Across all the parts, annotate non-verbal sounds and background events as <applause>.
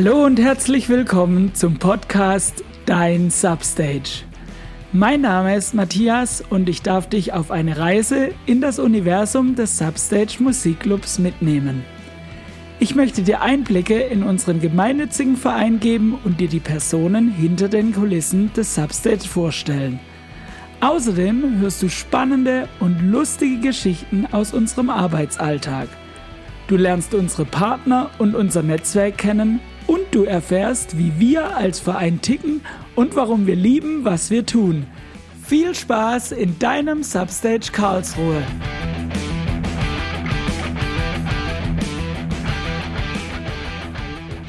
Hallo und herzlich willkommen zum Podcast Dein Substage. Mein Name ist Matthias und ich darf dich auf eine Reise in das Universum des Substage Musikclubs mitnehmen. Ich möchte dir Einblicke in unseren gemeinnützigen Verein geben und dir die Personen hinter den Kulissen des Substage vorstellen. Außerdem hörst du spannende und lustige Geschichten aus unserem Arbeitsalltag. Du lernst unsere Partner und unser Netzwerk kennen und du erfährst, wie wir als Verein ticken und warum wir lieben, was wir tun. Viel Spaß in deinem Substage Karlsruhe!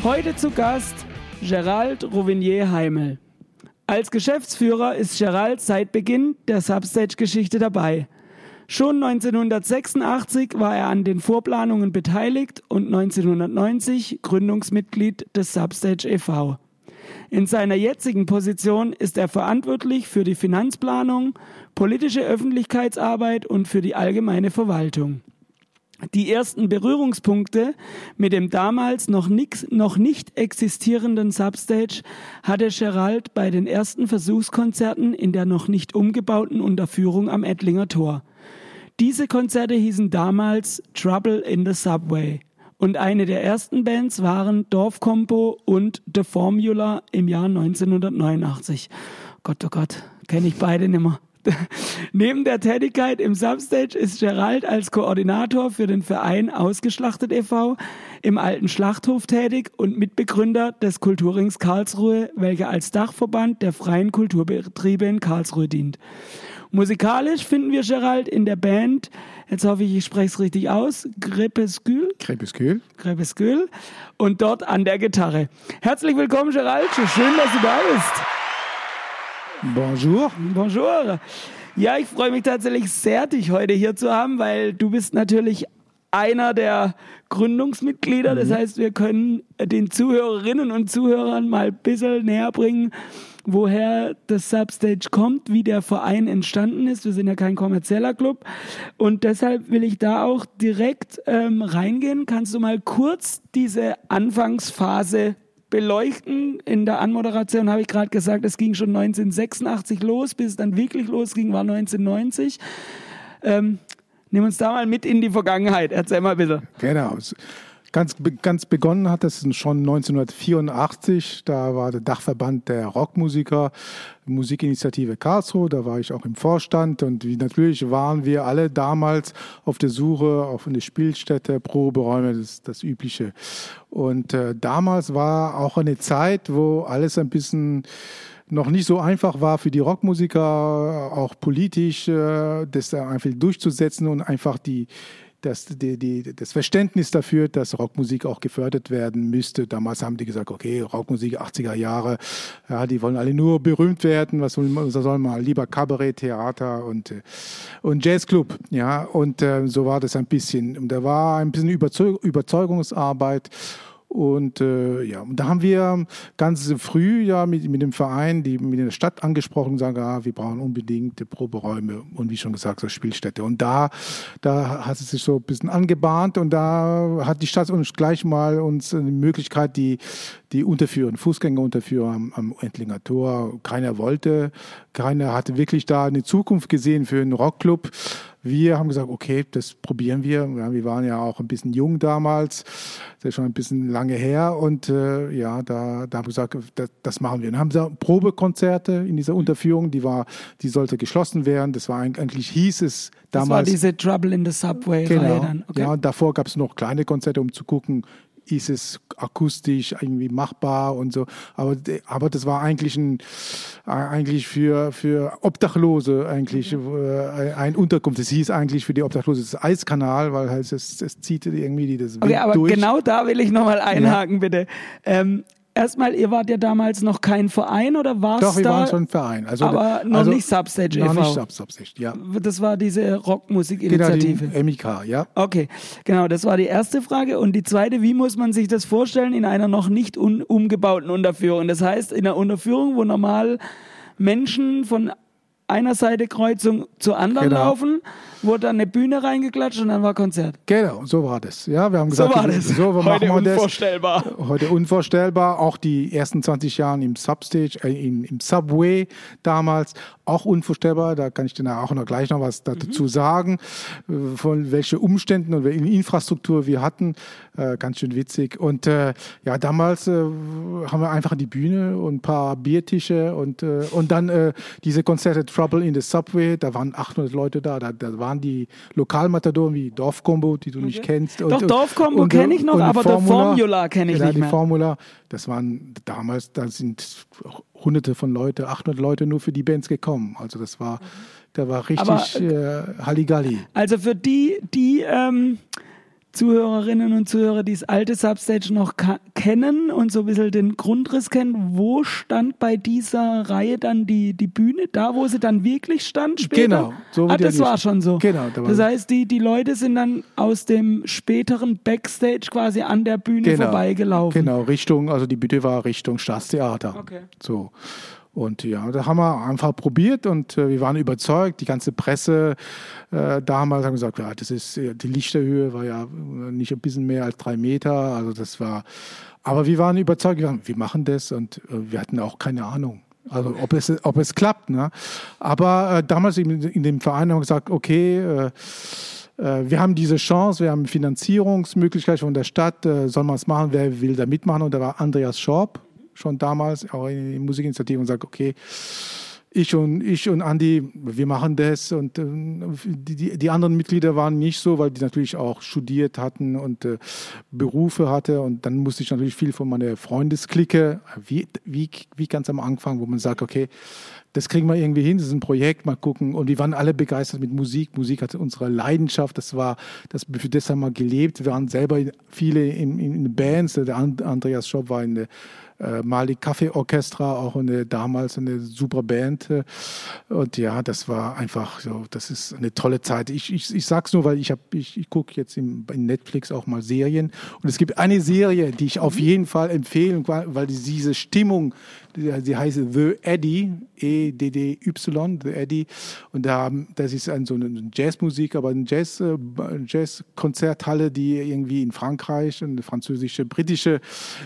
Heute zu Gast Gerald Rouvinier Heimel. Als Geschäftsführer ist Gerald seit Beginn der Substage-Geschichte dabei. Schon 1986 war er an den Vorplanungen beteiligt und 1990 Gründungsmitglied des Substage e.V. In seiner jetzigen Position ist er verantwortlich für die Finanzplanung, politische Öffentlichkeitsarbeit und für die allgemeine Verwaltung. Die ersten Berührungspunkte mit dem damals noch, nix, noch nicht existierenden Substage hatte Gerald bei den ersten Versuchskonzerten in der noch nicht umgebauten Unterführung am Ettlinger Tor. Diese Konzerte hießen damals Trouble in the Subway. Und eine der ersten Bands waren Dorfkompo und The Formula im Jahr 1989. Gott, oh Gott, kenne ich beide nimmer. <laughs> Neben der Tätigkeit im Substage ist Gerald als Koordinator für den Verein Ausgeschlachtet e.V. im alten Schlachthof tätig und Mitbegründer des Kulturrings Karlsruhe, welcher als Dachverband der freien Kulturbetriebe in Karlsruhe dient. Musikalisch finden wir Gerald in der Band, jetzt hoffe ich, ich spreche es richtig aus, Crepescule. Crepescule. Crepescule. Und dort an der Gitarre. Herzlich willkommen, Gerald. Schön, dass du da bist. Bonjour. Bonjour. Ja, ich freue mich tatsächlich sehr, dich heute hier zu haben, weil du bist natürlich einer der Gründungsmitglieder. Das mhm. heißt, wir können den Zuhörerinnen und Zuhörern mal ein bisschen näher bringen, woher das Substage kommt, wie der Verein entstanden ist. Wir sind ja kein kommerzieller Club. Und deshalb will ich da auch direkt ähm, reingehen. Kannst du mal kurz diese Anfangsphase beleuchten. In der Anmoderation habe ich gerade gesagt, es ging schon 1986 los, bis es dann wirklich losging, war 1990. Ähm, nimm uns da mal mit in die Vergangenheit. Erzähl mal bitte. Genau. Ganz, ganz begonnen hat es schon 1984. Da war der Dachverband der Rockmusiker, Musikinitiative Karlsruhe. Da war ich auch im Vorstand. Und wie, natürlich waren wir alle damals auf der Suche auf eine Spielstätte, Proberäume, das, das Übliche. Und äh, damals war auch eine Zeit, wo alles ein bisschen noch nicht so einfach war für die Rockmusiker, auch politisch, äh, das einfach durchzusetzen und einfach die das, die, die, das Verständnis dafür, dass Rockmusik auch gefördert werden müsste. Damals haben die gesagt, okay, Rockmusik 80er Jahre, ja, die wollen alle nur berühmt werden, was soll man, soll man lieber Kabarett, Theater und, äh, und Jazzclub, ja, und äh, so war das ein bisschen. Und da war ein bisschen Überzeug Überzeugungsarbeit und äh, ja, und da haben wir ganz früh ja mit, mit dem Verein, die mit der Stadt angesprochen, sagen, ah, wir brauchen unbedingt Proberäume und wie schon gesagt, so Spielstätte. Und da, da hat es sich so ein bisschen angebahnt und da hat die Stadt uns gleich mal uns eine Möglichkeit, die, die Unterführung, Fußgängerunterführung am, am Entlinger Tor. Keiner wollte, keiner hatte wirklich da eine Zukunft gesehen für einen Rockclub. Wir haben gesagt, okay, das probieren wir. Ja, wir waren ja auch ein bisschen jung damals, das ist schon ein bisschen lange her. Und äh, ja, da, da haben wir gesagt, das, das machen wir. Und haben wir Probekonzerte in dieser Unterführung, die war, die sollte geschlossen werden. Das war eigentlich, hieß es damals. Das war diese Trouble in the Subway. Genau. Okay. Ja, und davor gab es noch kleine Konzerte, um zu gucken, ist es akustisch irgendwie machbar und so. Aber, aber das war eigentlich ein, eigentlich für, für Obdachlose eigentlich mhm. äh, ein Unterkunft. Es hieß eigentlich für die Obdachlose das Eiskanal, weil halt es, es zieht irgendwie das Wind Okay, aber durch. genau da will ich nochmal einhaken, ja. bitte. Ähm, erstmal, ihr wart ja damals noch kein Verein oder warst Doch, wir da? waren schon ein Verein. Also, aber noch also, nicht Substage Noch e nicht Substage, ja. Das war diese Rockmusikinitiative. Genau, MIK, ja. Okay, genau, das war die erste Frage. Und die zweite, wie muss man sich das vorstellen in einer noch nicht umgebauten Unterführung? Das heißt, in einer Unterführung, wo normal Menschen von einer Seite Kreuzung zur anderen genau. laufen wurde dann eine Bühne reingeklatscht und dann war Konzert. Genau, so war das. Ja, wir haben gesagt, so war das. So, Heute machen wir unvorstellbar. Das. Heute unvorstellbar. Auch die ersten 20 Jahre im Substage, äh, im, im, Subway damals, auch unvorstellbar. Da kann ich dir auch noch gleich noch was dazu mhm. sagen, äh, von welchen Umständen und welche Infrastruktur wir hatten. Äh, ganz schön witzig. Und äh, ja, damals äh, haben wir einfach die Bühne und ein paar Biertische und, äh, und dann diese Konzerte Trouble in the Subway, da waren 800 Leute da, da, da waren die Lokalmatadoren wie Dorfkombo, die du okay. nicht kennst. Und, Doch, Dorfkombo kenne ich noch, aber Formula, der Formula kenne ich ja, nicht die mehr. Formula, das waren damals, da sind hunderte von Leute, 800 Leute nur für die Bands gekommen. Also das war, da war richtig aber, äh, Halligalli. Also für die, die ähm, Zuhörerinnen und Zuhörer, die das alte Substage noch kennen und so ein bisschen den Grundriss kennen, wo stand bei dieser Reihe dann die, die Bühne? Da, wo sie dann wirklich stand später? Genau. So ah, das war schon so. Genau. Da das heißt, die, die Leute sind dann aus dem späteren Backstage quasi an der Bühne genau. vorbeigelaufen. Genau, Richtung, also die Bühne war Richtung Staatstheater. Okay. So. Und ja, da haben wir einfach probiert und äh, wir waren überzeugt. Die ganze Presse äh, damals haben gesagt, ja, das ist die Lichterhöhe war ja nicht ein bisschen mehr als drei Meter. Also das war, aber wir waren überzeugt, wir, wir machen das und äh, wir hatten auch keine Ahnung. Also ob es, ob es klappt. Ne? Aber äh, damals in, in, dem Verein haben wir gesagt, okay, äh, äh, wir haben diese Chance, wir haben Finanzierungsmöglichkeit von der Stadt, äh, soll man es machen, wer will da mitmachen? Und da war Andreas Schorb, schon damals, auch in der Musikinitiative und sagt, okay, ich und ich und Andi, wir machen das und äh, die, die anderen Mitglieder waren nicht so, weil die natürlich auch studiert hatten und äh, Berufe hatte und dann musste ich natürlich viel von meiner Freundesklicke, wie, wie, wie ganz am Anfang, wo man sagt, okay, das kriegen wir irgendwie hin, das ist ein Projekt, mal gucken. Und wir waren alle begeistert mit Musik. Musik hatte unsere Leidenschaft, das war, das, für das haben wir gelebt. Wir waren selber viele in, in, in Bands, der Andreas Schopp war in der äh, Malik Kaffee Orchestra, auch eine, damals eine super Band. Äh, und ja, das war einfach so, das ist eine tolle Zeit. Ich, ich, ich sag's nur, weil ich habe, ich, ich gucke jetzt in, in Netflix auch mal Serien. Und es gibt eine Serie, die ich auf mhm. jeden Fall empfehle, weil, weil diese Stimmung, sie heißt The Eddie, E-D-D-Y, The Eddie. Und da, das ist ein, so eine Jazzmusik, aber eine Jazz, äh, Jazz-Konzerthalle, die irgendwie in Frankreich, eine französische, britische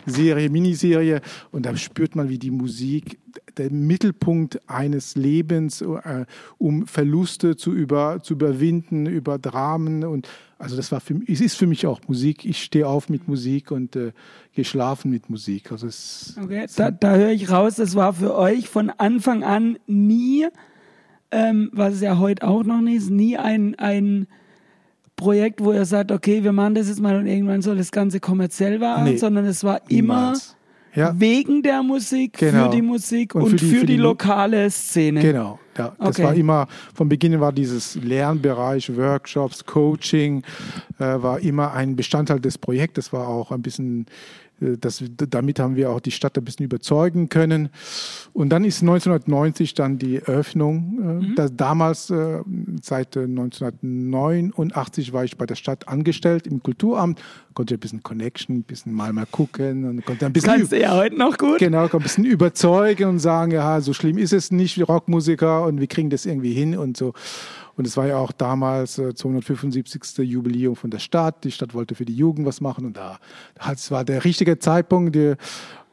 Serie, Miniserie. Und da spürt man, wie die Musik der Mittelpunkt eines Lebens, äh, um Verluste zu, über, zu überwinden, über Dramen und also das war für es ist für mich auch Musik. Ich stehe auf mit Musik und äh, gehe schlafen mit Musik. Also es, okay, da, da höre ich raus, das war für euch von Anfang an nie, ähm, was es ja heute auch noch nicht ist, nie ein, ein Projekt, wo ihr sagt, okay, wir machen das jetzt mal und irgendwann soll das Ganze kommerziell werden, nee, sondern es war niemals. Ja. wegen der Musik, genau. für die Musik und, und für, die, für, für die, lokale Szene. Genau, ja. Das okay. war immer, von Beginn war dieses Lernbereich, Workshops, Coaching, äh, war immer ein Bestandteil des Projekts. Das war auch ein bisschen das, damit haben wir auch die Stadt ein bisschen überzeugen können. Und dann ist 1990 dann die Eröffnung. Äh, mhm. Das, damals, äh, seit 1989, war ich bei der Stadt angestellt im Kulturamt, konnte ein bisschen Connection, ein bisschen mal mal gucken und konnte ein bisschen. Kannst du ja heute noch gut. Genau, ein bisschen überzeugen und sagen, ja, so schlimm ist es nicht, wie Rockmusiker und wir kriegen das irgendwie hin und so. Und es war ja auch damals äh, 275. Jubiläum von der Stadt. Die Stadt wollte für die Jugend was machen und da, das war der richtige Zeitpunkt. Die,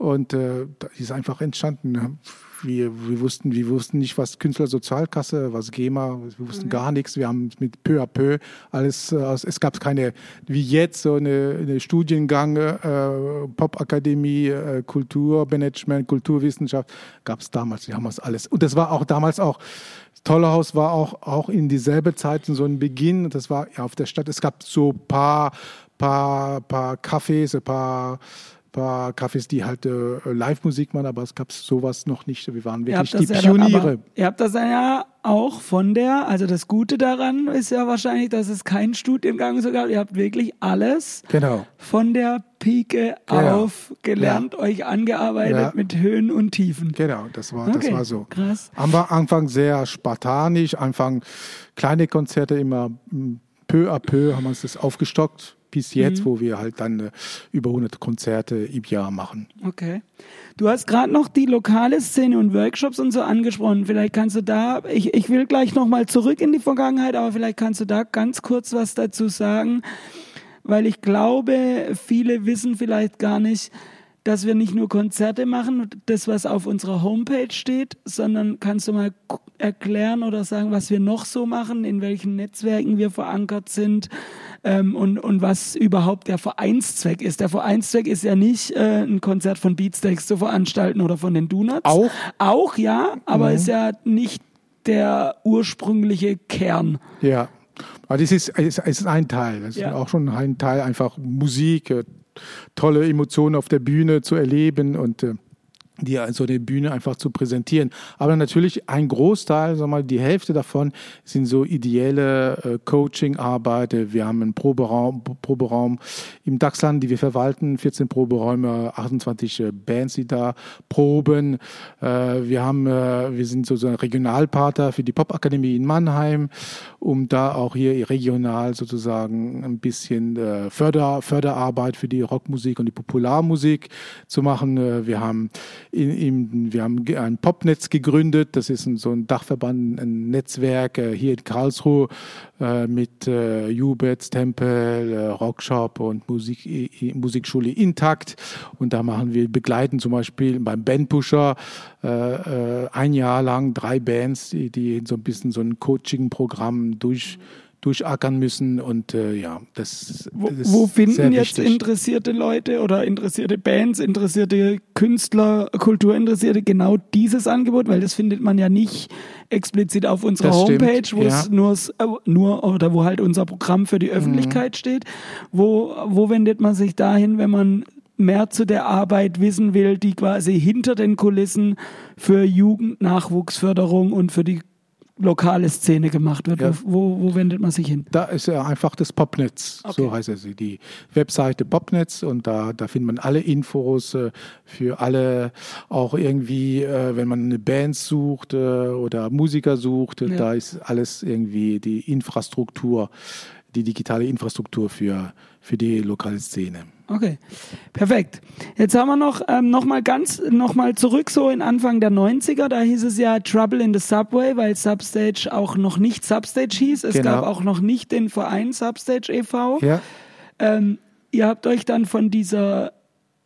und äh, ist einfach entstanden. Wir, wir, wussten, wir wussten nicht, was Künstlersozialkasse, was GEMA, wir wussten mhm. gar nichts. Wir haben mit peu à peu alles, äh, es gab keine, wie jetzt, so eine, eine Studiengang, äh, Popakademie, äh, Kulturmanagement, Kulturwissenschaft, gab es damals. Wir haben das alles. Und das war auch damals auch Tollerhaus war auch, auch in dieselbe Zeit so ein Beginn. Das war ja auf der Stadt. Es gab so paar, paar, paar Cafés, ein paar, paar Cafés, die halt äh, Live-Musik machen, aber es gab sowas noch nicht. Wir waren wirklich die ja Pioniere. Dann, ihr habt das ja auch von der, also das Gute daran ist ja wahrscheinlich, dass es keinen Studiengang so gab. Ihr habt wirklich alles genau. von der Pike genau. auf gelernt, ja. euch angearbeitet ja. mit Höhen und Tiefen. Genau, das war, okay. das war so. Krass. Am Anfang sehr spartanisch, Anfang kleine Konzerte immer peu à peu haben wir uns das aufgestockt bis jetzt, mhm. wo wir halt dann äh, über 100 Konzerte im Jahr machen. Okay. Du hast gerade noch die lokale Szene und Workshops und so angesprochen. Vielleicht kannst du da, ich, ich will gleich nochmal zurück in die Vergangenheit, aber vielleicht kannst du da ganz kurz was dazu sagen, weil ich glaube, viele wissen vielleicht gar nicht, dass wir nicht nur Konzerte machen, das was auf unserer Homepage steht, sondern kannst du mal erklären oder sagen, was wir noch so machen, in welchen Netzwerken wir verankert sind ähm, und, und was überhaupt der Vereinszweck ist. Der Vereinszweck ist ja nicht äh, ein Konzert von Beatsteaks zu veranstalten oder von den Donuts. Auch? Auch, ja, aber mhm. ist ja nicht der ursprüngliche Kern. Ja. Aber das ist, es ist ein Teil. Das ja. ist auch schon ein Teil, einfach Musik, äh, tolle Emotionen auf der Bühne zu erleben und äh, die so eine Bühne einfach zu präsentieren. Aber natürlich ein Großteil, wir mal, die Hälfte davon sind so ideelle äh, Coaching-Arbeit. Wir haben einen Proberaum, Proberaum im Dachsland, die wir verwalten, 14 Proberäume, 28 äh, Bands, die da proben. Äh, wir haben, äh, wir sind so, so ein Regionalpartner für die Popakademie in Mannheim, um da auch hier regional sozusagen ein bisschen äh, Förder, Förderarbeit für die Rockmusik und die Popularmusik zu machen. Äh, wir haben in, in, wir haben ein Popnetz gegründet, das ist ein, so ein Dachverband, ein Netzwerk äh, hier in Karlsruhe äh, mit äh, Jubets, Tempel, äh, Rockshop und Musik, Musikschule Intakt. Und da machen wir, begleiten zum Beispiel beim Bandpusher äh, äh, ein Jahr lang drei Bands, die, die so ein bisschen so ein Coaching-Programm durch durchackern müssen und äh, ja, das, wo, ist wo finden jetzt interessierte Leute oder interessierte Bands, interessierte Künstler, Kulturinteressierte genau dieses Angebot, weil das findet man ja nicht explizit auf unserer das Homepage, wo ja. es nur, äh, nur oder wo halt unser Programm für die Öffentlichkeit mhm. steht. Wo, wo wendet man sich dahin, wenn man mehr zu der Arbeit wissen will, die quasi hinter den Kulissen für Jugendnachwuchsförderung und für die lokale Szene gemacht wird. Ja. Wo, wo, wendet man sich hin? Da ist ja einfach das Popnetz, okay. so heißt es, die Webseite Popnetz und da, da findet man alle Infos äh, für alle, auch irgendwie, äh, wenn man eine Band sucht äh, oder Musiker sucht, ja. da ist alles irgendwie die Infrastruktur, die digitale Infrastruktur für, für die lokale Szene. Okay, perfekt. Jetzt haben wir noch, ähm, noch mal ganz, noch mal zurück so in Anfang der 90er, da hieß es ja Trouble in the Subway, weil Substage auch noch nicht Substage hieß. Es genau. gab auch noch nicht den Verein Substage e.V. Ja. Ähm, ihr habt euch dann von dieser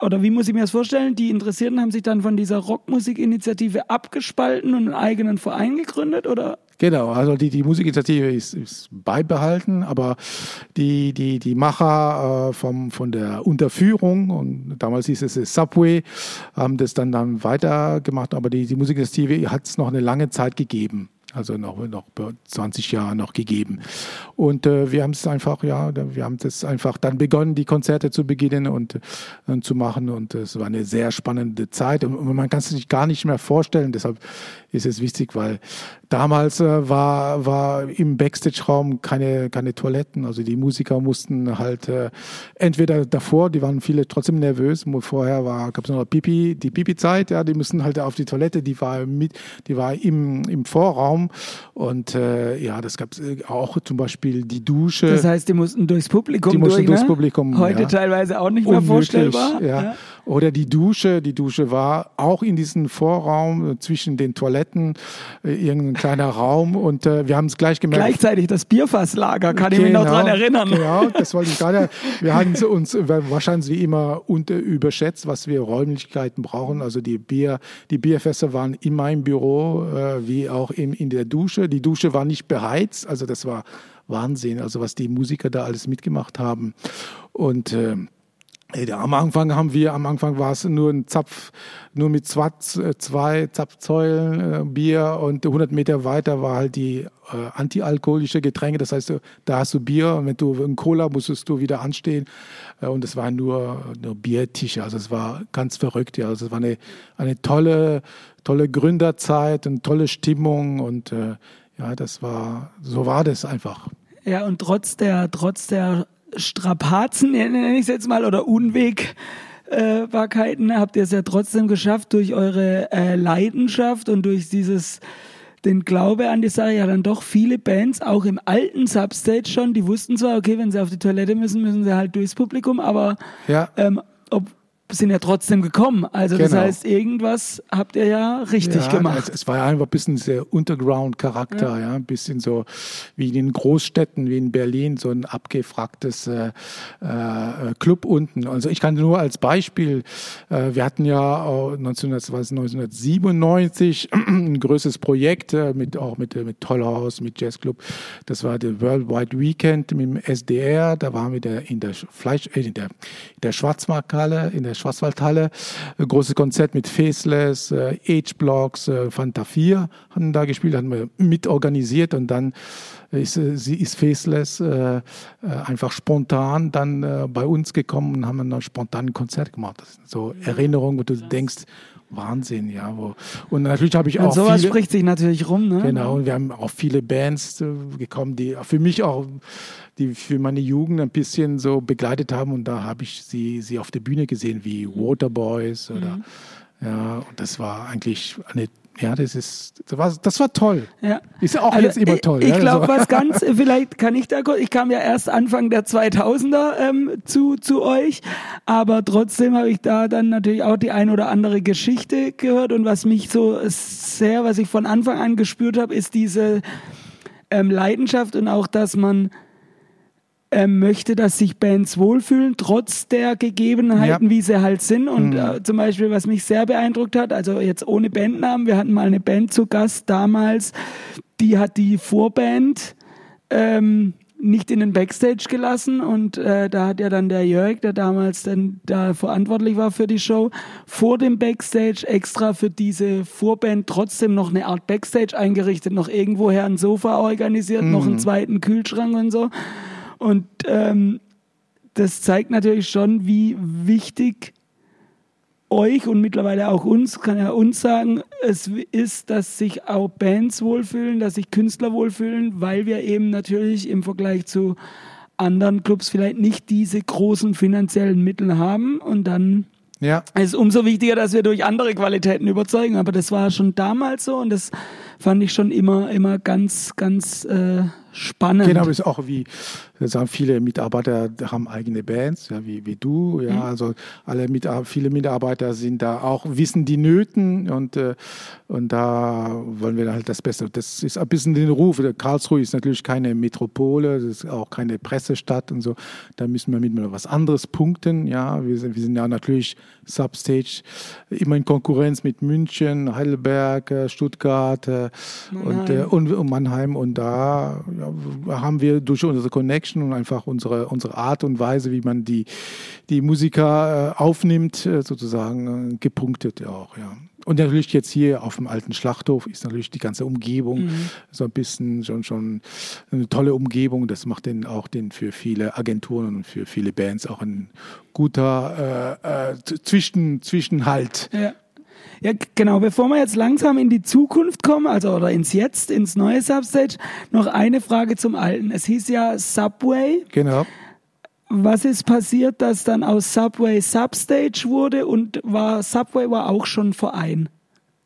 oder wie muss ich mir das vorstellen? Die Interessierten haben sich dann von dieser Rockmusikinitiative abgespalten und einen eigenen Verein gegründet, oder? Genau, also die, die Musikinitiative ist, ist beibehalten, aber die, die, die Macher äh, vom, von der Unterführung, und damals hieß es Subway, haben das dann, dann weitergemacht, aber die, die Musikinitiative hat es noch eine lange Zeit gegeben also noch, noch 20 Jahre noch gegeben. Und äh, wir haben es einfach, ja, wir haben das einfach dann begonnen, die Konzerte zu beginnen und, und äh, zu machen. Und es war eine sehr spannende Zeit. Und man kann es sich gar nicht mehr vorstellen. Deshalb ist es wichtig, weil damals äh, war, war im Backstage-Raum keine, keine Toiletten. Also die Musiker mussten halt äh, entweder davor, die waren viele trotzdem nervös. Vorher gab es noch Pipi, die Pipi-Zeit, ja, die mussten halt auf die Toilette, die war mit, die war im, im Vorraum. Und äh, ja, das gab es äh, auch zum Beispiel die Dusche. Das heißt, die mussten durchs Publikum Die mussten durch, durchs ne? Publikum. Heute ja. teilweise auch nicht mehr Unmöglich, vorstellbar. Ja. ja. Oder die Dusche. Die Dusche war auch in diesem Vorraum äh, zwischen den Toiletten, äh, irgendein kleiner <laughs> Raum. Und äh, wir haben es gleich gemerkt. Gleichzeitig das Bierfasslager, kann genau, ich mich noch genau, dran erinnern. Genau, <laughs> das wollte ich gerade. Wir hatten uns wahrscheinlich wie immer unter, überschätzt, was wir Räumlichkeiten brauchen. Also die Bier, die Bierfässer waren in meinem Büro, äh, wie auch in, in der Dusche. Die Dusche war nicht beheizt, also das war Wahnsinn, also was die Musiker da alles mitgemacht haben. Und äh, am Anfang haben wir, am Anfang war es nur ein Zapf, nur mit zwei, zwei Zapfsäulen äh, Bier und 100 Meter weiter war halt die äh, antialkoholische Getränke. Das heißt, da hast du Bier und wenn du in Cola musstest du wieder anstehen äh, und es waren nur, nur Biertische. Also es war ganz verrückt. Ja. Also es war eine, eine tolle, tolle Gründerzeit und tolle Stimmung und äh, ja, das war, so war das einfach. Ja, und trotz der, trotz der Strapazen, nenne ich es jetzt mal, oder Unwägbarkeiten, habt ihr es ja trotzdem geschafft, durch eure äh, Leidenschaft und durch dieses den Glaube an die Sache ja dann doch viele Bands, auch im alten Substage schon, die wussten zwar, okay, wenn sie auf die Toilette müssen, müssen sie halt durchs Publikum, aber Ja. ähm, ob, sind ja trotzdem gekommen. Also das Genau. heißt, irgendwas habt ihr ja richtig ja, gemacht. Es, war ja einfach ein bisschen sehr Underground-Charakter, ja. ein bisschen so wie in den Großstädten, wie in Berlin, so ein abgefragtes äh, äh, Club unten. Also ich kann nur als Beispiel, äh, wir hatten ja auch 1900, was, 1997 <clears throat> ein größeres Projekt äh, mit auch mit, äh, mit Tollhaus, mit Jazzclub. Das war der Worldwide Weekend mit dem SDR. Da waren wir der, in der Fleisch, äh, in der, in der Schwarzmarkthalle, in der Schwarzwaldhalle. Großes Konzert mit Faceless, äh, H-Blocks, äh, Fanta 4 hatten da gespielt, hatten wir mitorganisiert und dann ist, äh, sie ist Faceless äh, äh, einfach spontan dann äh, bei uns gekommen und haben dann spontan ein Konzert gemacht. Das sind so Erinnerungen, wo du denkst, Wahnsinn, ja. Wo, und natürlich habe ich Und auch sowas viele, spricht sich natürlich rum, ne? Genau, und wir haben auch viele Bands äh, gekommen, die für mich auch, die für meine Jugend ein bisschen so begleitet haben. Und da habe ich sie, sie auf der Bühne gesehen, wie Waterboys oder ja, und das war eigentlich eine, ja, das ist, das war, das war toll. Ja. Ist ja auch Also, jetzt immer toll. Ich, ja, glaube, was ganz, <laughs> vielleicht kann ich da kurz, ich kam ja erst Anfang der 2000er ähm, zu, zu euch, aber trotzdem habe ich da dann natürlich auch die ein oder andere Geschichte gehört und was mich so sehr, was ich von Anfang an gespürt habe, ist diese ähm, Leidenschaft und auch, dass man ähm, möchte, dass sich Bands wohlfühlen, trotz der Gegebenheiten, Ja. wie sie halt sind. Und Mhm. äh, zum Beispiel, was mich sehr beeindruckt hat, also jetzt ohne Bandnamen, wir hatten mal eine Band zu Gast damals, die hat die Vorband ähm, nicht in den Backstage gelassen und äh, da hat ja dann der Jörg, der damals dann da verantwortlich war für die Show, vor dem Backstage extra für diese Vorband trotzdem noch eine Art Backstage eingerichtet, noch irgendwoher ein Sofa organisiert, noch einen zweiten Kühlschrank und so. Und ähm, das zeigt natürlich schon, wie wichtig euch und mittlerweile auch uns, kann ja uns sagen, es ist, dass sich auch Bands wohlfühlen, dass sich Künstler wohlfühlen, weil wir eben natürlich im Vergleich zu anderen Clubs vielleicht nicht diese großen finanziellen Mittel haben und dann ja. ist es umso wichtiger, dass wir durch andere Qualitäten überzeugen. Aber das war schon damals so und das fand ich schon immer, immer ganz, ganz äh, spannend. Genau, ist auch wie, das sagen viele Mitarbeiter haben eigene Bands, ja, wie, wie du, ja, also alle mit, viele Mitarbeiter sind da auch, wissen die Nöten und, äh, und da wollen wir halt das Beste. Das ist ein bisschen den Ruf. Karlsruhe ist natürlich keine Metropole, das ist auch keine Pressestadt und so. Da müssen wir mit was anderes punkten, ja. Wir sind, wir sind ja natürlich Substage, immer in Konkurrenz mit München, Heidelberg, äh, Stuttgart äh, und, äh, und, und Mannheim und da ja, haben wir durch unsere Connection und einfach unsere, unsere Art und Weise, wie man die, die Musiker äh, aufnimmt, äh, sozusagen äh, gepunktet auch, ja. Und natürlich jetzt hier auf dem alten Schlachthof ist natürlich die ganze Umgebung so ein bisschen schon, schon eine tolle Umgebung. Das macht den auch den für viele Agenturen und für viele Bands auch ein guter äh, Zwischen, Zwischenhalt. Ja. Ja, genau. Bevor wir jetzt langsam in die Zukunft kommen, also oder ins Jetzt, ins neue Substage, noch eine Frage zum Alten. Es hieß ja Subway. Genau. Was ist passiert, dass dann aus Subway Substage wurde und war Subway war auch schon Verein?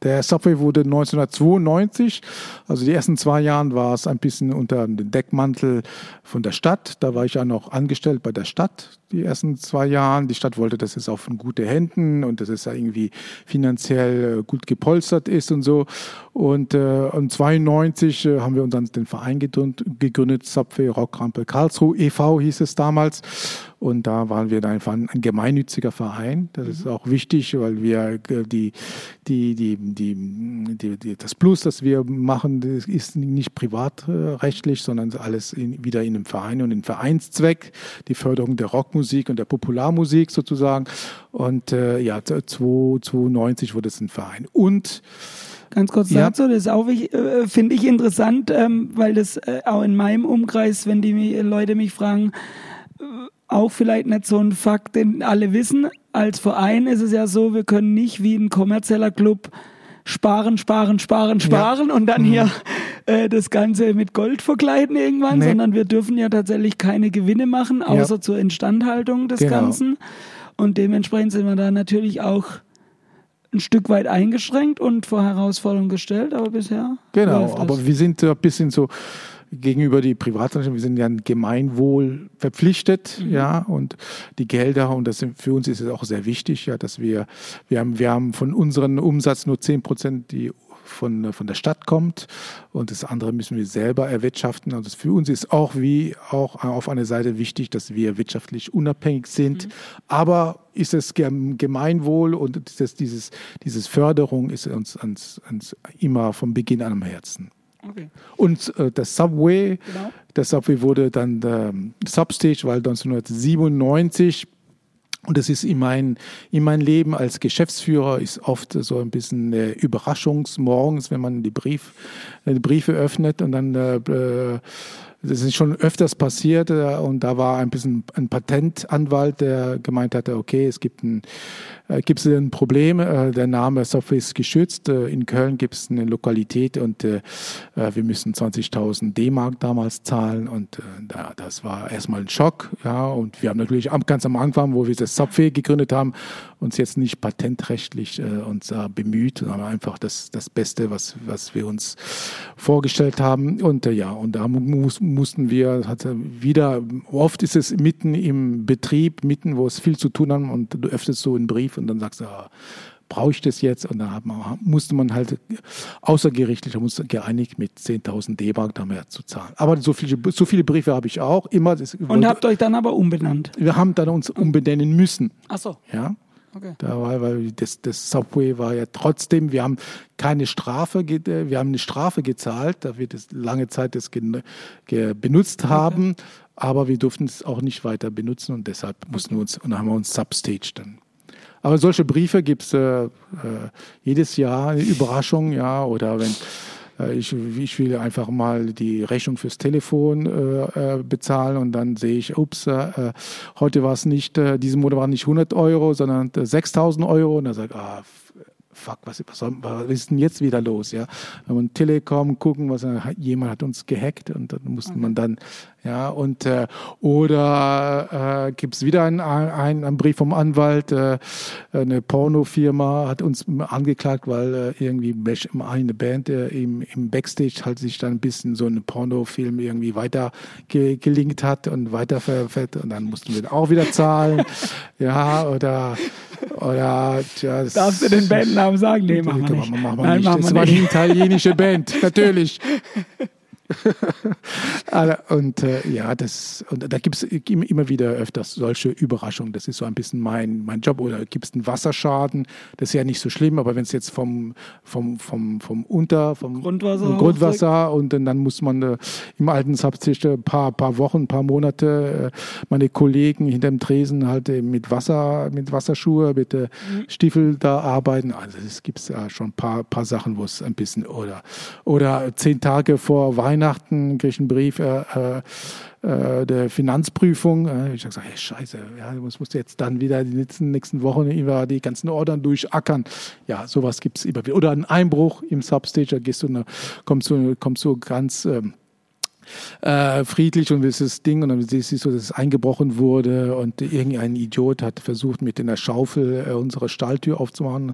Der Subway wurde 1992, also die ersten zwei Jahren war es ein bisschen unter dem Deckmantel von der Stadt. Da war ich ja noch angestellt bei der Stadt die ersten zwei Jahre. Die Stadt wollte, dass es auf gute Händen und dass es ja irgendwie finanziell äh, gut gepolstert ist und so. Und, äh, und 92 äh, haben wir uns dann den Verein gegründet, Subway Rockrampe Karlsruhe e.V. hieß es damals. Und da waren wir dann einfach ein, ein gemeinnütziger Verein. Das ist auch wichtig, weil wir äh, die, die, die, die, die, das Plus, das wir machen, ist nicht privatrechtlich, sondern alles in, wieder in einem Verein und im Vereinszweck, die Förderung der Rockmusik und der Popularmusik sozusagen. Und äh, ja, 1992 wurde es ein Verein. Und Ganz kurz Ja. dazu, das ist auch, äh, finde ich interessant, ähm, weil das äh, auch in meinem Umkreis, wenn die Leute mich fragen, äh, auch vielleicht nicht so ein Fakt, den alle wissen. Als Verein ist es ja so, wir können nicht wie ein kommerzieller Club sparen, sparen, sparen, sparen und dann hier äh, das Ganze mit Gold verkleiden irgendwann, Nee. sondern wir dürfen ja tatsächlich keine Gewinne machen, außer Ja. zur Instandhaltung des Genau. Ganzen. Und dementsprechend sind wir da natürlich auch ein Stück weit eingeschränkt und vor Herausforderungen gestellt, aber bisher. Genau, aber wir sind ein bisschen so gegenüber die Privatrechte, wir sind ja ein Gemeinwohl verpflichtet, Mhm. ja, und die Gelder, und das sind, für uns ist es auch sehr wichtig, ja, dass wir, wir haben, wir haben von unserem Umsatz nur 10 Prozent, die von, von der Stadt kommt und das andere müssen wir selber erwirtschaften. Und das für uns ist auch wie auch auf einer Seite wichtig, dass wir wirtschaftlich unabhängig sind. Mhm. Aber ist es Gem- Gemeinwohl und dieses, dieses, dieses Förderung ist uns, uns, uns immer vom Beginn an am Herzen. Okay. Und äh, das Subway, Genau. das Subway wurde dann ähm, Substage, weil 1997 und das ist in mein, in mein Leben als Geschäftsführer ist oft so ein bisschen äh, Überraschungsmorgens, wenn man die, Brief, äh, die Briefe öffnet und dann äh, äh, das ist schon öfters passiert äh, und da war ein bisschen ein Patentanwalt, der gemeint hatte, okay, es gibt ein, gibt es ein Problem, äh, der Name Software ist geschützt, äh, in Köln gibt es eine Lokalität und äh, äh, wir müssen 20.000 D-Mark damals zahlen und äh, da, das war erstmal ein Schock, ja, und wir haben natürlich ganz am Anfang, wo wir das Software gegründet haben, uns jetzt nicht patentrechtlich äh, uns äh, bemüht, sondern einfach das, das Beste, was, was wir uns vorgestellt haben. Und äh, ja, und da muss, mussten wir, hatte wieder, oft ist es mitten im Betrieb, mitten, wo es viel zu tun haben und du öffnest so einen Brief und dann sagst du, ah, brauche ich das jetzt? Und dann man, musste man halt außergerichtlich, da musste geeinigt mit 10.000 D-Mark da mehr zu zahlen. Aber so viele, so viele Briefe habe ich auch immer. Und habt euch dann aber umbenannt. wir haben dann uns umbenennen müssen. Ach so, Ja, okay. da war, weil das, das Subway war ja trotzdem, wir haben keine Strafe, wir haben eine Strafe gezahlt, da wir das lange Zeit das benutzt haben, aber wir durften es auch nicht weiter benutzen und deshalb mussten wir uns, und dann haben wir uns Substage dann. Aber solche Briefe gibt es äh, äh, jedes Jahr, eine Überraschung, ja, oder wenn äh, ich, ich will einfach mal die Rechnung fürs Telefon äh, äh, bezahlen und dann sehe ich, ups, äh, heute war es nicht, diesen Monat waren nicht 100 Euro, sondern äh, 6000 Euro und dann sage ich, ah, fuck, was, was, was ist denn jetzt wieder los, ja? Und Telekom gucken, was jemand hat uns gehackt und dann musste man dann, ja, und äh, oder äh, gibt es wieder einen, einen, einen Brief vom Anwalt, äh, eine Pornofirma hat uns angeklagt, weil äh, irgendwie eine Band äh, im, im Backstage halt sich dann ein bisschen so einen Pornofilm irgendwie weiter ge gelingt hat und weiter verfett und dann mussten wir auch wieder zahlen, <laughs> ja, oder oder das- Darfst du den Bandnamen sagen? Nee, machen wir nicht. Machen wir Nein, nicht. machen das wir war nicht. eine italienische Band, natürlich. <laughs> <laughs> Und äh, ja, das und da gibt es immer wieder öfters solche Überraschungen. Das ist so ein bisschen mein, mein Job. Oder gibt es einen Wasserschaden? Das ist ja nicht so schlimm, aber wenn es jetzt vom, vom, vom, vom Unter, vom Grundwasser Grundwasser und dann, dann muss man äh, im alten Substage ein paar, paar Wochen, ein paar Monate äh, meine Kollegen hinterm Tresen halt äh, mit Wasser, mit Wasserschuhe, mit äh, Stiefel da arbeiten. Also es gibt ja schon ein paar, paar Sachen, wo es ein bisschen oder oder zehn Tage vor Weihnachten kriege ich einen Brief äh, äh, äh, der Finanzprüfung. Äh, ich habe gesagt, hey, scheiße, ja, du musst musst jetzt dann wieder die nächsten, nächsten Wochen über die ganzen Ordern durchackern. Ja, sowas gibt es immer wieder. Oder ein Einbruch im Substage, da gehst du, eine, kommst du, kommst du ganz ähm, äh, friedlich und das Ding und dann siehst du so, dass es eingebrochen wurde und irgendein Idiot hat versucht mit in der Schaufel äh, unsere Stahltür aufzumachen,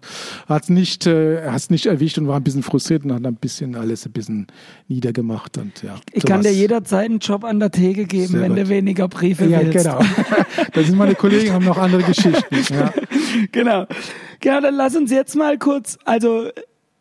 hat es nicht, äh, hat's nicht erwischt und war ein bisschen frustriert und hat ein bisschen alles ein bisschen niedergemacht und ja. Ich kann dir jederzeit einen Job an der Theke geben, Sehr wenn gut. du weniger Briefe ja, willst. genau. <laughs> da sind meine Kollegen, haben noch andere Geschichten. Ja. <laughs> genau. Genau, dann lass uns jetzt mal kurz, also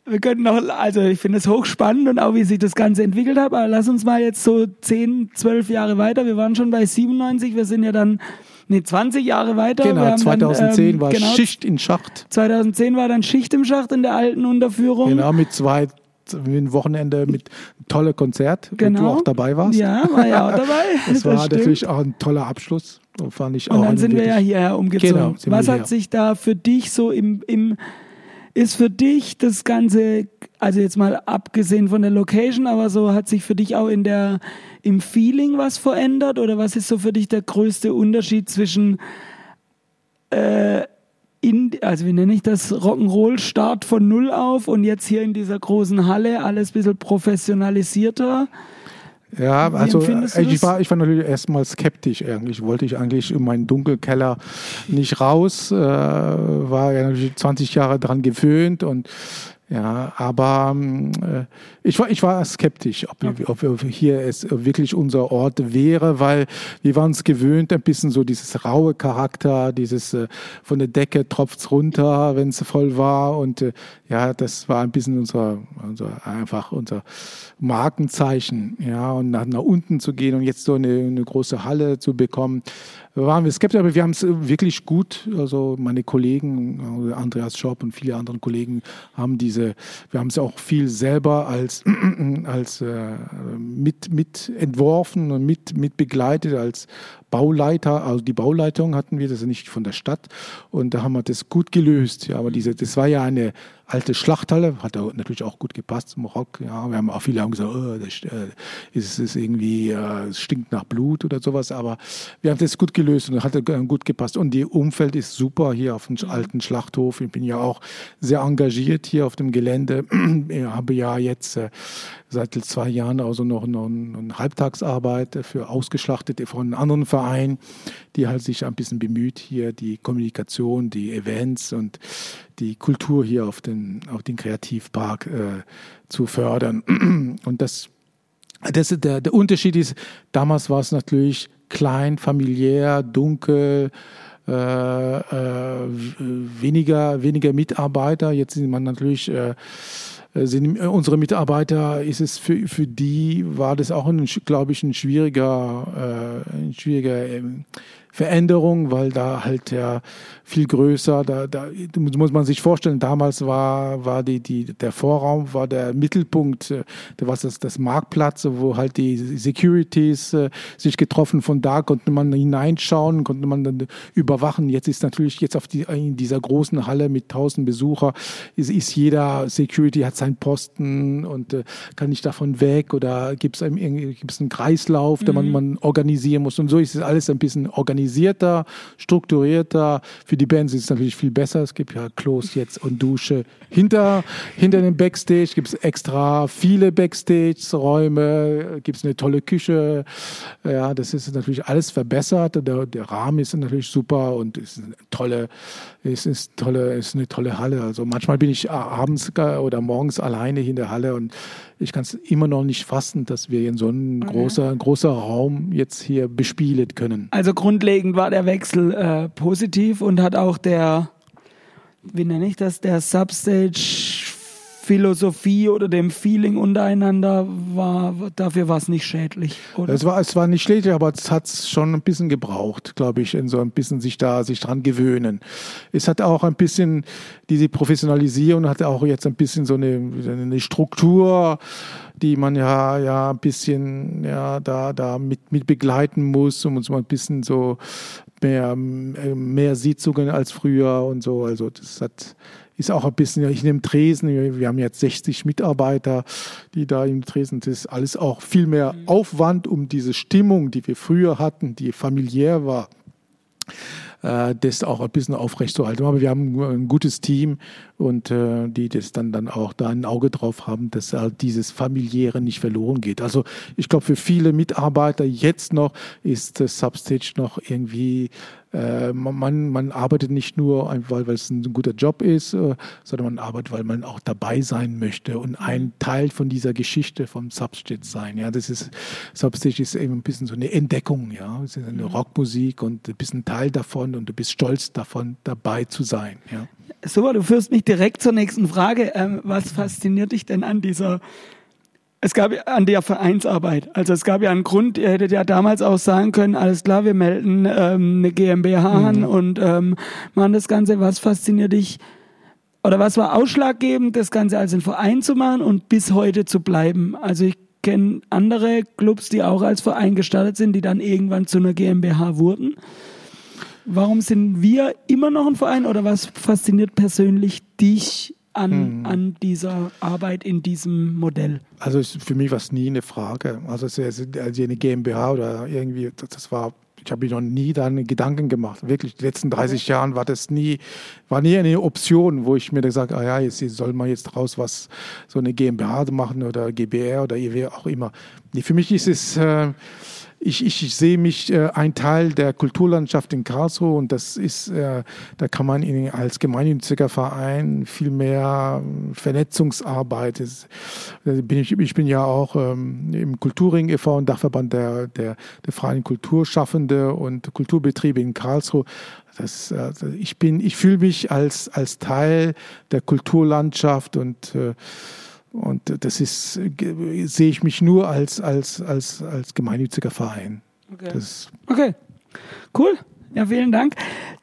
wir können noch, also ich finde es hochspannend und auch wie sich das Ganze entwickelt hat, aber lass uns mal jetzt so 10, 12 Jahre weiter. Wir waren schon bei 97, wir sind ja dann, nee, 20 Jahre weiter. Genau, haben 2010 dann, ähm, war genau, Schicht in Schacht. 2010 war dann Schicht im Schacht in der alten Unterführung. Genau, mit zwei ein Wochenende mit tolle Konzert, wo Genau. du auch dabei warst. Ja, war ja auch <laughs> dabei. Das war stimmt. natürlich auch ein toller Abschluss. Und fand ich auch Und dann einen sind wir ja hierher umgezogen. Genau, Was hat hierher. sich da für dich so im, im, ist für dich das Ganze, also jetzt mal abgesehen von der Location, aber so hat sich für dich auch in der, im Feeling was verändert oder was ist so für dich der größte Unterschied zwischen, äh, in, also wie nenne ich das, Rock'n'Roll-Start von Null auf und jetzt hier in dieser großen Halle alles ein bisschen professionalisierter? Ja, also ich war, ich war natürlich erstmal skeptisch eigentlich. Wollte ich eigentlich in meinen Dunkelkeller nicht raus. Äh, war ja natürlich 20 Jahre dran gewöhnt und ja, aber ähm, äh, ich, war, ich war skeptisch, ob, okay. ob hier es wirklich unser Ort wäre, weil wir waren es gewöhnt, ein bisschen so dieses raue Charakter, dieses äh, von der Decke tropft's runter, wenn es voll war. Und äh, ja, das war ein bisschen unser, unser einfach unser Markenzeichen, ja, und nach, nach unten zu gehen und jetzt so eine, eine große Halle zu bekommen waren wir skeptisch, aber wir haben es wirklich gut. Also meine Kollegen, äh, Andreas Schopp und viele andere Kollegen haben diese, wir haben es auch viel selber als, <clears throat> als äh, mit, mit entworfen und mit, mit begleitet als Bauleiter, also die Bauleitung hatten wir, das ist nicht von der Stadt und da haben wir das gut gelöst. Ja, aber diese, das war ja eine alte Schlachthalle, hat natürlich auch gut gepasst zum Rock. Ja, wir haben auch viele haben gesagt, oh, das äh, ist, ist irgendwie, äh, es stinkt nach Blut oder sowas, aber wir haben das gut gelöst und hat gut gepasst. Und die Umfeld ist super hier auf dem alten Schlachthof. Ich bin ja auch sehr engagiert hier auf dem Gelände. <clears throat> Ich habe ja jetzt äh, seit zwei Jahren also noch, noch eine Halbtagsarbeit für Ausgeschlachtete von anderen Verein, die halt sich ein bisschen bemüht, hier die Kommunikation, die Events und die Kultur hier auf den, auf den Kreativpark äh, zu fördern. <clears throat> Und das, das der, der Unterschied ist, damals war es natürlich klein, familiär, dunkel, äh, äh, weniger, weniger Mitarbeiter. Jetzt sind man natürlich äh, sind äh, unsere Mitarbeiter, ist es für, für die, war das auch, ein, glaube ich, ein schwieriger, äh, ein schwieriger ähm, Veränderung, weil da halt ja viel größer, da, da muss man sich vorstellen, damals war, war die, die, der Vorraum, war der Mittelpunkt, äh, da war das, das Marktplatz, wo halt die Securities äh, sich getroffen, von da konnte man hineinschauen, konnte man dann überwachen. Jetzt ist natürlich jetzt auf die, in dieser großen Halle mit tausend Besucher, ist, ist jeder Security hat seinen Posten und äh, kann nicht davon weg oder gibt es einen Kreislauf, mhm. den man, man organisieren muss und so ist es alles ein bisschen organisiert organisierter, strukturierter. Für die Bands ist es natürlich viel besser. Es gibt ja Klos jetzt und Dusche hinter, hinter dem Backstage. Gibt es extra viele Backstage-Räume. Gibt es eine tolle Küche. Ja, das ist natürlich alles verbessert. Der, der Rahmen ist natürlich super und ist eine tolle, ist, ist tolle, ist eine tolle Halle. Also manchmal bin ich abends oder morgens alleine in der Halle und ich kann es immer noch nicht fassen, dass wir in so einem okay. großer, großer Raum jetzt hier bespielen können. Also grundlegend war der Wechsel äh, positiv und hat auch der, wie nenne ich das, der Substage Philosophie oder dem Feeling untereinander war, dafür war es nicht schädlich, oder? Es war, es war nicht schädlich, aber es hat schon ein bisschen gebraucht, glaube ich, in so ein bisschen sich da, sich dran gewöhnen. Es hat auch ein bisschen, diese Professionalisierung hat auch jetzt ein bisschen so eine, eine Struktur, die man ja, ja ein bisschen, ja, da, da mit, mit begleiten muss, um uns mal ein bisschen so mehr, mehr Sitzungen als früher und so. Also das hat, ist auch ein bisschen, ich nehme Tresen, wir haben jetzt 60 Mitarbeiter, die da im Tresen, das ist alles auch viel mehr mhm. Aufwand, um diese Stimmung, die wir früher hatten, die familiär war, äh, das auch ein bisschen aufrechtzuerhalten. Aber wir haben ein gutes Team und äh, die das dann, dann auch da ein Auge drauf haben, dass halt dieses familiäre nicht verloren geht. Also ich glaube, für viele Mitarbeiter jetzt noch ist das Substage noch irgendwie äh, man, man arbeitet nicht nur, weil, weil es ein guter Job ist, äh, sondern man arbeitet, weil man auch dabei sein möchte und ein mhm. Teil von dieser Geschichte vom Substage sein. Ja, das ist, Substage ist eben ein bisschen so eine Entdeckung, ja. Es ist eine mhm. Rockmusik und du bist ein Teil davon und du bist stolz davon, dabei zu sein, ja. Super, du führst mich direkt zur nächsten Frage. Ähm, was fasziniert dich denn an dieser es gab an der Vereinsarbeit. Also es gab ja einen Grund, ihr hättet ja damals auch sagen können, alles klar, wir melden ähm, eine GmbH mhm. an und ähm, machen das Ganze. Was fasziniert dich? Oder was war ausschlaggebend, das Ganze als ein Verein zu machen und bis heute zu bleiben? Also ich kenne andere Clubs, die auch als Verein gestartet sind, die dann irgendwann zu einer GmbH wurden. Warum sind wir immer noch ein Verein oder was fasziniert persönlich dich an, mhm. an dieser Arbeit in diesem Modell? Also für mich war es nie eine Frage. Also, also eine GmbH oder irgendwie, das war ich habe mir noch nie da einen Gedanken gemacht. Wirklich, die letzten 30 Jahren war das nie, war nie eine Option, wo ich mir gesagt habe, ah ja, jetzt soll man jetzt raus was, so eine GmbH machen oder GBR oder wie auch immer. für mich ist es, äh, ich, ich, ich sehe mich äh, ein Teil der Kulturlandschaft in Karlsruhe und das ist, äh, da kann man in, als gemeinnütziger Verein viel mehr ähm, Vernetzungsarbeit. Ist, äh, bin ich, ich bin ja auch ähm, im Kulturring e.V. und Dachverband der, der, der freien Kulturschaffende und Kulturbetriebe in Karlsruhe. Das, also ich bin, ich fühle mich als, als Teil der Kulturlandschaft und äh, und das ist, sehe ich mich nur als, als, als, als gemeinnütziger Verein. Okay. Okay. Cool. Ja, vielen Dank.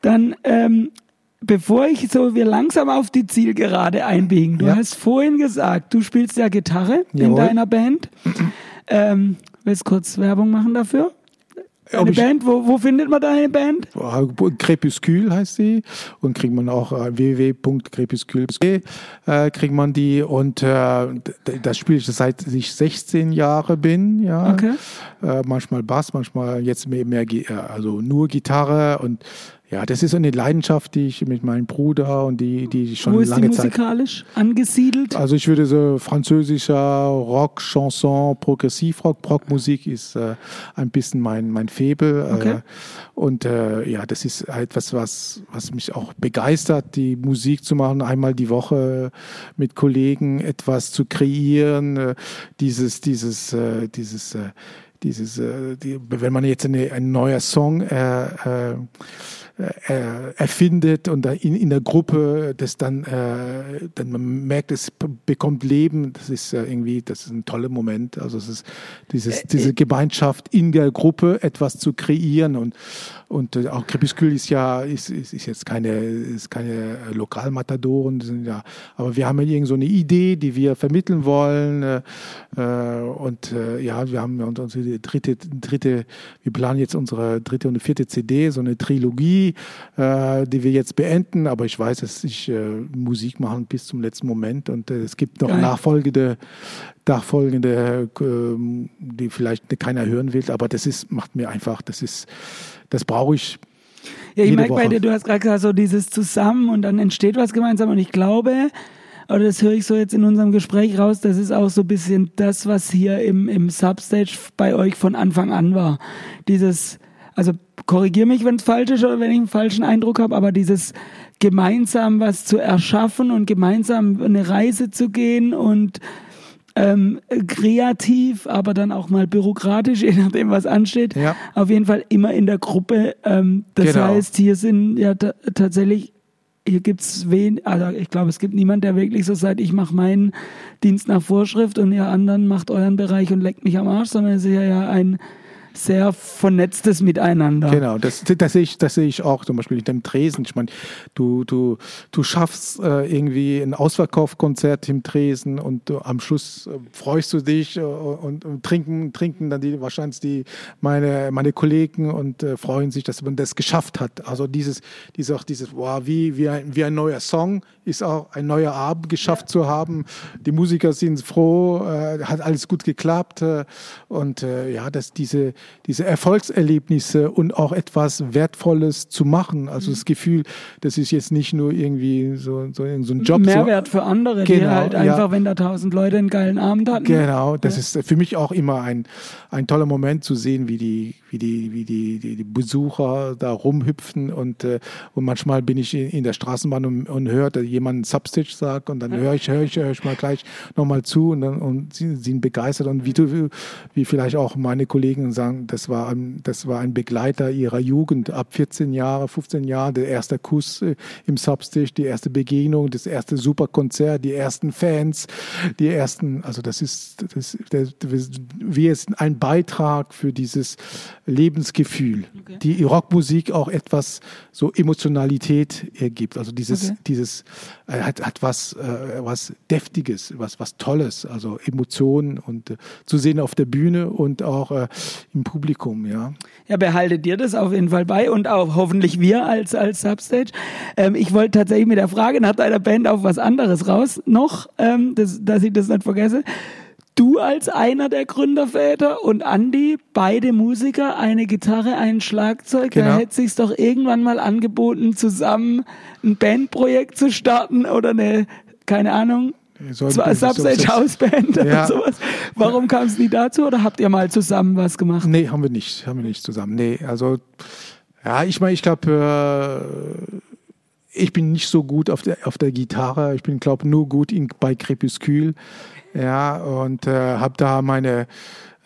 Dann, ähm, bevor ich so, wir langsam auf die Zielgerade einbiegen. Du ja. hast vorhin gesagt, du spielst ja Gitarre Jawohl. in deiner Band. <clears throat> ähm, willst du kurz Werbung machen dafür? Eine Band, wo, wo findet man deine Band? Crepuscule heißt sie und kriegt man auch äh, www.crepuscule äh, kriegt man die und äh, das spiele ich seit ich 16 Jahre bin, ja. Okay. Äh, manchmal Bass, manchmal jetzt mehr, mehr äh, also nur Gitarre und ja, das ist eine Leidenschaft, die ich mit meinem Bruder und die, die schon Wo ist lange die musikalisch Zeit angesiedelt? Also ich würde so französischer Rock, Chanson, Progressivrock, Rockmusik ist äh, ein bisschen mein mein Febel. Äh, okay. Äh, und äh, ja, das ist etwas, was was mich auch begeistert, die Musik zu machen, einmal die Woche mit Kollegen etwas zu kreieren, äh, dieses dieses äh, dieses äh, dieses, äh, die, wenn man jetzt eine, ein neuer Song äh, äh, äh, erfindet und in, in der Gruppe das dann, äh, dann man merkt, es bekommt Leben. Das ist ja irgendwie, das ist ein toller Moment. Also es ist dieses, äh, diese äh. Gemeinschaft in der Gruppe etwas zu kreieren und und äh, auch Crepuscule ist ja ist, ist, ist jetzt keine ist keine Lokalmatadoren, sind ja, aber wir haben ja irgend so eine Idee, die wir vermitteln wollen äh, äh und äh, ja, wir haben unsere dritte dritte wir planen jetzt unsere dritte und vierte CD, so eine Trilogie äh, die wir jetzt beenden. Aber ich weiß, dass ich äh, Musik machen bis zum letzten Moment und äh, es gibt noch Geil. nachfolgende, nachfolgende, äh, die vielleicht keiner hören will. Aber das ist macht mir einfach, das ist, das brauche ich. Ja, ich merke bei dir, du hast gerade gesagt, so dieses Zusammen und dann entsteht was gemeinsam und ich glaube, oder das höre ich so jetzt in unserem Gespräch raus, das ist auch so ein bisschen das, was hier im, im Substage bei euch von Anfang an war. Dieses, also korrigiere mich, wenn es falsch ist oder wenn ich einen falschen Eindruck habe, aber dieses gemeinsam was zu erschaffen und gemeinsam eine Reise zu gehen und ähm, kreativ, aber dann auch mal bürokratisch, <laughs> je nachdem, was ansteht. Ja. Auf jeden Fall immer in der Gruppe. Ähm, das genau. heißt, hier sind ja tatsächlich, hier gibt's wen, also ich glaube, es gibt niemand, der wirklich so sagt, ich mache meinen Dienst nach Vorschrift und ihr anderen macht euren Bereich und leckt mich am Arsch, sondern es ist ja ein sehr vernetztes Miteinander. Genau, das, das, sehe ich, das sehe ich auch zum Beispiel in dem Tresen. Ich meine, du, du, du schaffst äh, irgendwie ein Ausverkaufkonzert im Tresen und äh, am Schluss äh, freust du dich äh, und, und, trinken, trinken dann die wahrscheinlich die meine, meine Kollegen und äh, freuen sich, dass man das geschafft hat. Also dieses, dieses auch dieses, wow, wie, wie, ein, wie ein neuer Song ist auch ein neuer Abend geschafft ja. zu haben. Die Musiker sind froh, äh, hat alles gut geklappt und ja, dass diese diese Erfolgserlebnisse und auch etwas Wertvolles zu machen. Also mhm. das Gefühl, das ist jetzt nicht nur irgendwie so, so, so ein Job. Mehrwert so, für andere, genau, die halt einfach, ja. wenn da tausend Leute einen geilen Abend hatten. Genau, das ja. ist für mich auch immer ein, ein toller Moment zu sehen, wie die, wie die, wie die, die, die Besucher da rumhüpfen und, äh, und manchmal bin ich in, in der Straßenbahn und, und höre, dass jemand Substitch sagt und dann höre ich, höre ich, höre ich mal gleich nochmal zu und dann und sie sind begeistert und wie du, wie vielleicht auch meine Kollegen sagen, sagen, das war, ein, das war ein Begleiter ihrer Jugend. Ab 14 Jahre, 15 Jahre, der erste Kuss äh, im Substage, die erste Begegnung, das erste Superkonzert, die ersten Fans, die ersten, also das ist, das, das, wie es ein Beitrag für dieses Lebensgefühl, okay. die Rockmusik auch etwas so Emotionalität ergibt. Also dieses, okay. dieses äh, hat, hat was, äh, was Deftiges, was, was Tolles, also Emotionen und äh, zu sehen auf der Bühne und auch äh, im Publikum, ja. Ja, behaltet dir das auf jeden Fall bei und auch hoffentlich wir als, als Substage. Ähm, ich wollte tatsächlich mit der Frage nach deiner Band auf was anderes raus noch, ähm, das, dass ich das nicht vergesse. Du als einer der Gründerväter und Andy, beide Musiker, eine Gitarre, ein Schlagzeug. Genau. Da hätte sich's doch irgendwann mal angeboten, zusammen ein Bandprojekt zu starten oder eine, keine Ahnung, Zwar Substage Houseband Ja. oder sowas. Warum kam es nie dazu oder habt ihr mal zusammen was gemacht? Nee, haben wir nicht. Haben wir nicht zusammen. Nee, also, ja, ich meine, ich glaube, äh, ich bin nicht so gut auf der, auf der Gitarre. Ich bin, glaube nur gut in, bei Crepuscule. Ja, und äh, habe da meine,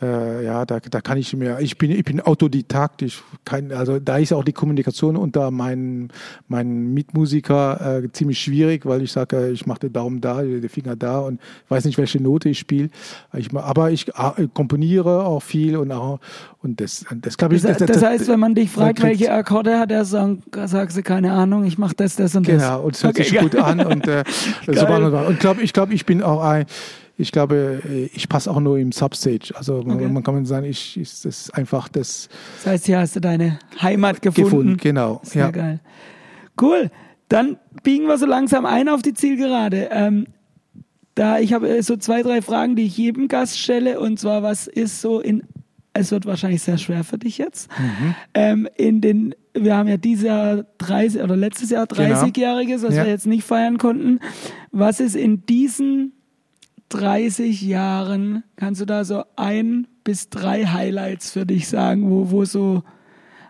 äh, ja, da, da kann ich mir, ich bin, ich bin Autodidakt. Ich kann, also da ist auch die Kommunikation unter meinen, meinen Mitmusiker äh, ziemlich schwierig, weil ich sage, ich mache den Daumen da, den Finger da und weiß nicht, welche Note ich spiele. Ich, aber ich äh, komponiere auch viel und auch, und das, das glaube ich, Das, das heißt, wenn man dich fragt, welche Akkorde hat er, sagen, sagst du keine Ahnung, ich mache das, das und das. Genau, und es hört Okay, sich gut an und äh, <laughs> so Geil. und ich glaube, ich glaube, ich bin auch ein, ich glaube, äh, ich passe auch nur im Substage. Also man, Okay. man kann sagen, ich ist das ist einfach das Das heißt, hier hast du deine Heimat gefunden. gefunden, genau. Sehr Ja. geil. Cool. Dann biegen wir so langsam ein auf die Zielgerade. Ähm, da ich habe äh, so zwei, drei Fragen, die ich jedem Gast stelle. Und zwar, was ist so in, es wird wahrscheinlich sehr schwer für dich jetzt. Mhm. Ähm, in den, wir haben ja dieses Jahr 30 oder letztes Jahr Genau. 30-Jähriges, was Ja. wir jetzt nicht feiern konnten. Was ist in diesen 30 Jahren, kannst du da so ein bis drei Highlights für dich sagen, wo, wo so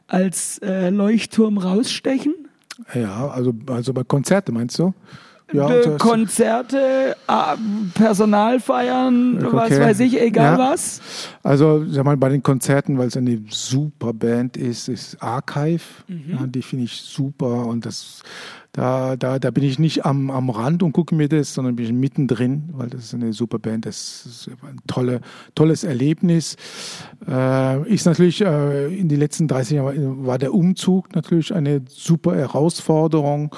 als äh, Leuchtturm rausstechen? Ja, also also bei Konzerte meinst du? Ja, Konzerte, Personalfeiern, was Okay. weiß ich, egal Ja. was. Also sag mal, bei den Konzerten, weil es eine super Band ist, ist Archive. Mhm. Ja, die finde ich super und das da, da, da bin ich nicht am, am Rand und gucke mir das, sondern bin ich mittendrin, weil das ist eine super Band. Das ist ein tolle, tolles Erlebnis. Äh, ist natürlich äh, in den letzten 30 Jahren war der Umzug natürlich eine super Herausforderung.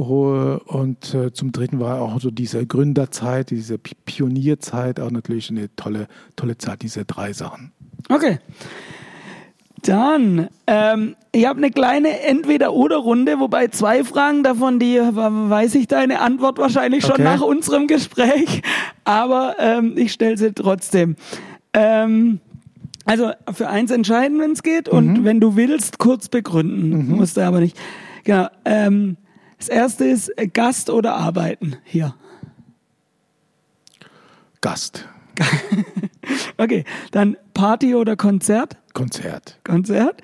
Und äh, zum Dritten war auch so diese Gründerzeit, diese Pi- Pionierzeit auch natürlich eine tolle, tolle Zeit, diese drei Sachen. Okay. Dann, ähm, ich habe eine kleine Entweder-Oder-Runde, wobei zwei Fragen davon, die weiß ich deine Antwort wahrscheinlich schon Okay. nach unserem Gespräch, <laughs> aber ähm, ich stelle sie trotzdem. Ähm, also für eins entscheiden, wenn es geht, und wenn du willst, kurz begründen. Musst du aber nicht. Genau. Ähm, das erste ist äh, Gast oder Arbeiten hier. Gast, <laughs> Okay, dann Party oder Konzert? Konzert, Konzert.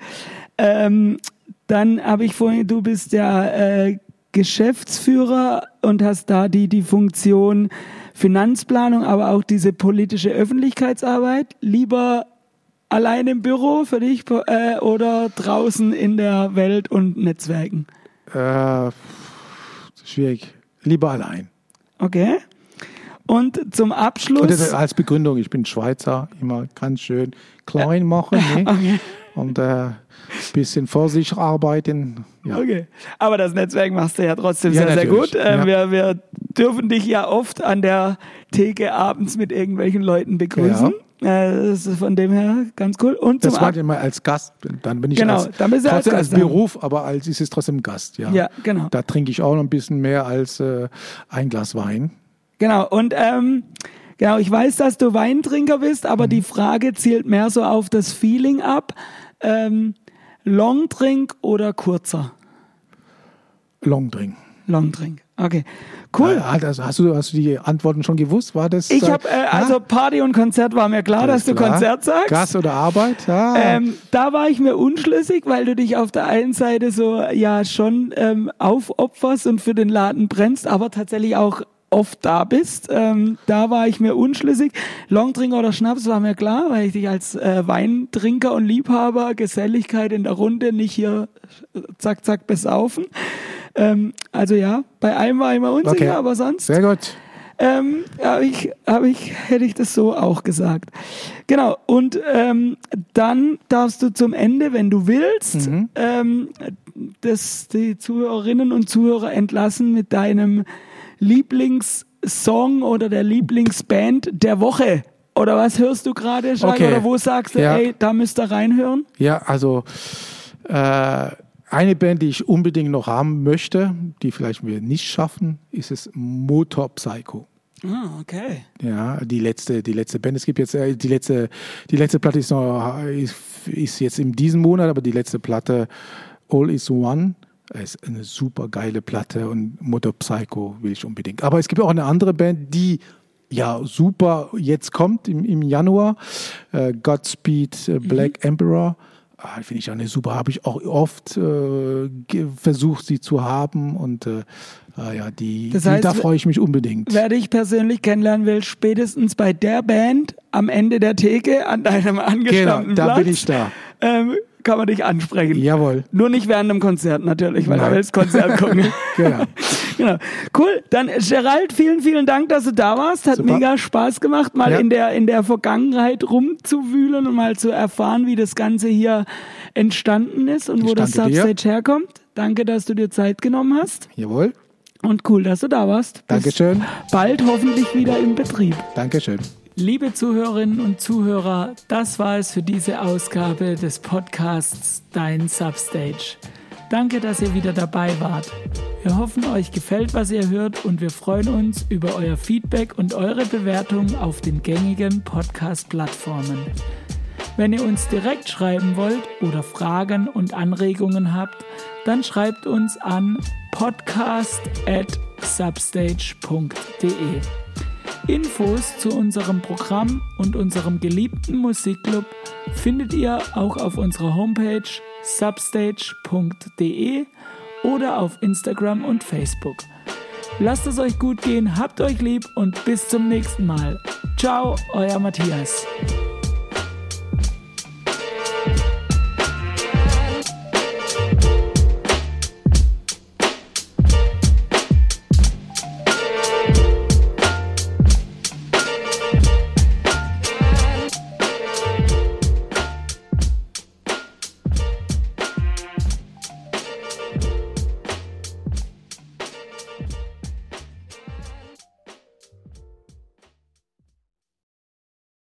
Ähm, dann habe ich vorhin, du bist ja äh, Geschäftsführer und hast da die, die Funktion Finanzplanung, aber auch diese politische Öffentlichkeitsarbeit. Lieber allein im Büro für dich äh, oder draußen in der Welt und Netzwerken? äh, schwierig. Lieber allein. Okay. Und zum Und Abschluss. das als Begründung, ich bin Schweizer, immer ganz schön klein machen <laughs> ne? Okay. und äh, bisschen vor sich arbeiten. Ja. Okay. Aber das Netzwerk machst du ja trotzdem Ja, sehr, sehr natürlich. gut. Ähm, Ja. wir, wir dürfen dich ja oft an der Theke abends mit irgendwelchen Leuten begrüßen. Äh, das ist von dem her ganz cool. Und Das war Ab immer als Gast. Dann bin ich Genau, als, dann bist du als trotzdem als. Beruf, aber als ist es trotzdem Gast. Ja, Ja, genau. Da trinke ich auch noch ein bisschen mehr als äh, ein Glas Wein. Genau. Und ähm, genau, ich weiß, dass du Weintrinker bist, Mhm. aber die Frage zielt mehr so auf das Feeling ab. Ähm, Longdrink oder kurzer? Longdrink. Longdrink. Okay. Cool. Ah, das, hast, du, hast du die Antworten schon gewusst? War das? Ich äh, habe, äh, ja? also Party und Konzert war mir klar, Alles dass du klar. Konzert sagst. Gast oder Arbeit? Ja. Ähm, da war ich mir unschlüssig, weil du dich auf der einen Seite so ja schon ähm, aufopferst und für den Laden brennst, aber tatsächlich auch oft da bist. Ähm, da war ich mir unschlüssig. Longdrink oder Schnaps war mir klar, weil ich dich als äh, Weintrinker und Liebhaber, Geselligkeit in der Runde nicht hier äh, zack, zack besaufen. Ähm, also ja, bei einem war ich mir unsicher, Okay. aber sonst Sehr gut. ähm, hab ich, hab ich, hätte ich das so auch gesagt. Genau, und ähm, dann darfst du zum Ende, wenn du willst, Mhm. ähm, das, die Zuhörerinnen und Zuhörer entlassen mit deinem Lieblingssong oder der Lieblingsband der Woche. Oder was hörst du gerade, Schlager? Okay. Oder wo sagst du, Ja. ey, da müsst ihr reinhören? Ja, also äh, eine Band, die ich unbedingt noch haben möchte, die vielleicht wir nicht schaffen, ist es Motor Psycho. Ah, okay. Ja, die letzte, die letzte Band. Es gibt jetzt äh, die letzte, die letzte Platte ist noch ist, ist jetzt in diesem Monat, aber die letzte Platte All is One ist eine super geile Platte und Motor Psycho will ich unbedingt. Aber es gibt auch eine andere Band, die ja super jetzt kommt im, im Januar. Äh, Godspeed äh, Black mhm. Emperor. Ah, Finde ich auch eine super, habe ich auch oft äh, versucht, sie zu haben und äh, ah, ja, die, das heißt, die, da freue ich mich unbedingt. Wer dich persönlich kennenlernen will, spätestens bei der Band am Ende der Theke an deinem angestammten genau, da bin ich da. Ähm, kann man dich ansprechen. Jawohl. Nur nicht während einem Konzert natürlich, weil Nein. du willst Konzert <laughs> gucken. genau. genau. Cool. Dann Gerald, vielen, vielen Dank, dass du da warst. Hat Super. mega Spaß gemacht, mal ja. in der in der Vergangenheit rumzuwühlen und mal zu erfahren, wie das Ganze hier entstanden ist und ich wo das Substage dir. herkommt. Danke, dass du dir Zeit genommen hast. Jawohl. Und cool, dass du da warst. Bis Dankeschön. Bald hoffentlich wieder im Betrieb. Dankeschön. Liebe Zuhörerinnen und Zuhörer, das war es für diese Ausgabe des Podcasts Dein Substage. Danke, dass ihr wieder dabei wart. Wir hoffen, euch gefällt, was ihr hört und wir freuen uns über euer Feedback und eure Bewertung auf den gängigen Podcast-Plattformen. Wenn ihr uns direkt schreiben wollt oder Fragen und Anregungen habt, dann schreibt uns an podcast@substage.de. Infos zu unserem Programm und unserem geliebten Musikclub findet ihr auch auf unserer Homepage substage.de oder auf Instagram und Facebook. Lasst es euch gut gehen, habt euch lieb und bis zum nächsten Mal. Ciao, euer Matthias.